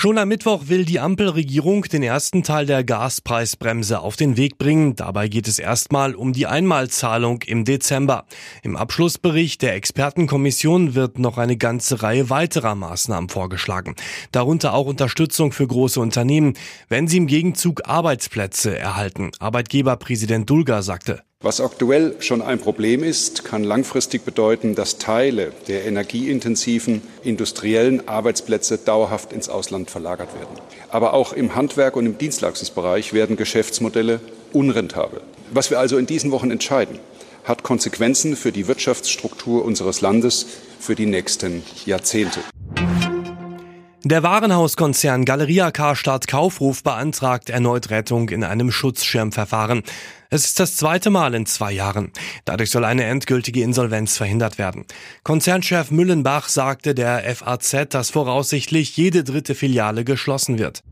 Schon am Mittwoch will die Ampelregierung den ersten Teil der Gaspreisbremse auf den Weg bringen. Dabei geht es erstmal um die Einmalzahlung im Dezember. Im Abschlussbericht der Expertenkommission wird noch eine ganze Reihe weiterer Maßnahmen vorgeschlagen. Darunter auch Unterstützung für große Unternehmen, wenn sie im Gegenzug Arbeitsplätze erhalten. Arbeitgeberpräsident Dulger sagte. Was aktuell schon ein Problem ist, kann langfristig bedeuten, dass Teile der energieintensiven industriellen Arbeitsplätze dauerhaft ins Ausland verlagert werden. Aber auch im Handwerk und im Dienstleistungsbereich werden Geschäftsmodelle unrentabel. Was wir also in diesen Wochen entscheiden, hat Konsequenzen für die Wirtschaftsstruktur unseres Landes für die nächsten Jahrzehnte. Der Warenhauskonzern Galeria Karstadt Kaufruf beantragt erneut Rettung in einem Schutzschirmverfahren. Es ist das zweite Mal in zwei Jahren. Dadurch soll eine endgültige Insolvenz verhindert werden. Konzernchef Müllenbach sagte der FAZ, dass voraussichtlich jede dritte Filiale geschlossen wird.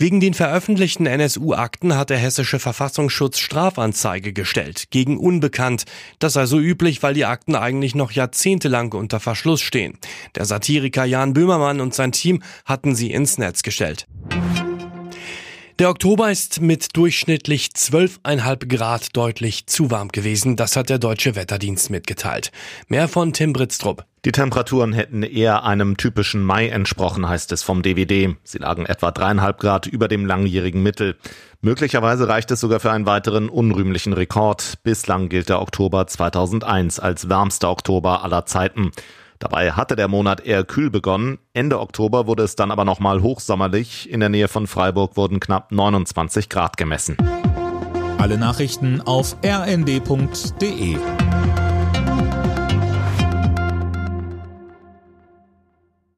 Wegen den veröffentlichten NSU-Akten hat der hessische Verfassungsschutz Strafanzeige gestellt, gegen Unbekannt. Das sei so üblich, weil die Akten eigentlich noch jahrzehntelang unter Verschluss stehen. Der Satiriker Jan Böhmermann und sein Team hatten sie ins Netz gestellt. Der Oktober ist mit durchschnittlich 12,5 Grad deutlich zu warm gewesen. Das hat der Deutsche Wetterdienst mitgeteilt. Mehr von Tim Britztrup. Die Temperaturen hätten eher einem typischen Mai entsprochen, heißt es vom DWD. Sie lagen etwa dreieinhalb Grad über dem langjährigen Mittel. Möglicherweise reicht es sogar für einen weiteren unrühmlichen Rekord. Bislang gilt der Oktober 2001 als wärmster Oktober aller Zeiten. Dabei hatte der Monat eher kühl begonnen. Ende Oktober wurde es dann aber nochmal hochsommerlich. In der Nähe von Freiburg wurden knapp 29 Grad gemessen. Alle Nachrichten auf rnd.de